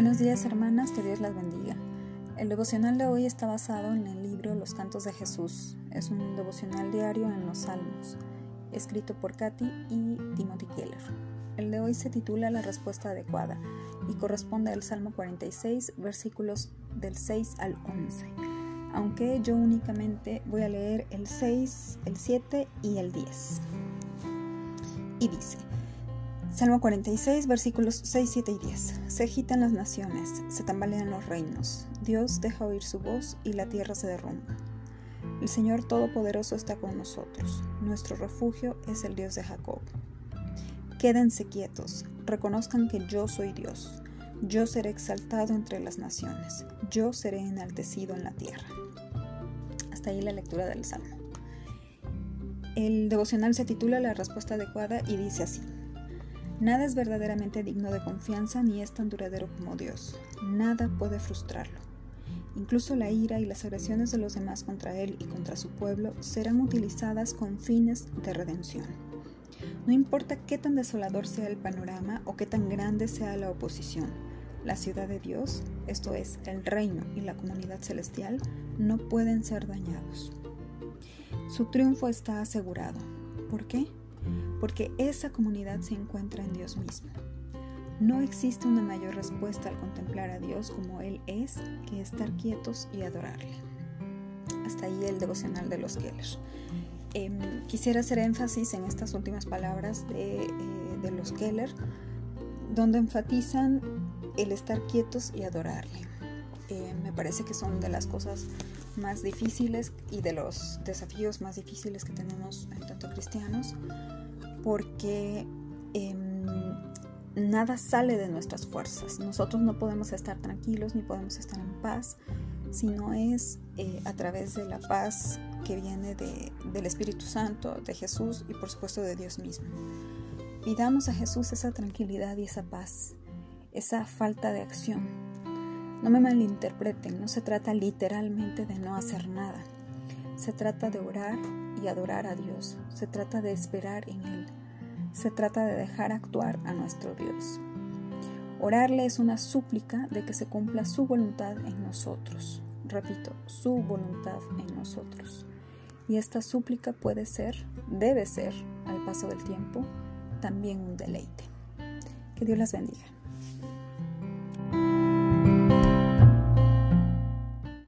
días hermanas, que Dios las bendiga. El devocional de hoy está basado en el libro Los Cantos de Jesús. Es un devocional diario en los Salmos, escrito por Katy y Timothy Keller. El de hoy se titula La respuesta adecuada y corresponde al Salmo 46, versículos del 6 al 11. Aunque yo únicamente voy a leer el 6, el 7 y el 10. Y dice, Salmo 46, versículos 6, 7 y 10. Se agitan las naciones, se tambalean los reinos. Dios deja oír su voz y la tierra se derrumba. El Señor Todopoderoso está con nosotros. Nuestro refugio es el Dios de Jacob. Quédense quietos, reconozcan que yo soy Dios. Yo seré exaltado entre las naciones. Yo seré enaltecido en la tierra. Hasta ahí la lectura del Salmo. El devocional se titula La respuesta adecuada y dice así. Nada es verdaderamente digno de confianza ni es tan duradero como Dios. Nada puede frustrarlo. Incluso la ira y las agresiones de los demás contra él y contra su pueblo serán utilizadas con fines de redención. No importa qué tan desolador sea el panorama o qué tan grande sea la oposición, la ciudad de Dios, esto es, el reino y la comunidad celestial, no pueden ser dañados. Su triunfo está asegurado. ¿Por qué? Porque esa comunidad se encuentra en Dios mismo. No existe una mayor respuesta al contemplar a Dios como Él es que estar quietos y adorarle. Hasta ahí el devocional de los Keller. Em, quisiera hacer énfasis en estas últimas palabras de, eh, los Keller, donde enfatizan el estar quietos y adorarle. Em, me parece que son de las cosas más difíciles y de los desafíos más difíciles que tenemos en tanto cristianos, porque em, nada sale de nuestras fuerzas. Nosotros no podemos estar tranquilos ni podemos estar en paz si no es eh, a través de la paz que viene del Espíritu Santo, de Jesús y por supuesto de Dios mismo. Pidamos a Jesús esa tranquilidad y esa paz, esa falta de acción. No me malinterpreten, no se trata literalmente de no hacer nada. Se trata de orar y adorar a Dios. Se trata de esperar en Él. Se trata de dejar actuar a nuestro Dios. Orarle es una súplica de que se cumpla su voluntad en nosotros. Repito, su voluntad en nosotros. Y esta súplica puede ser, debe ser, al paso del tiempo, también un deleite. Que Dios las bendiga.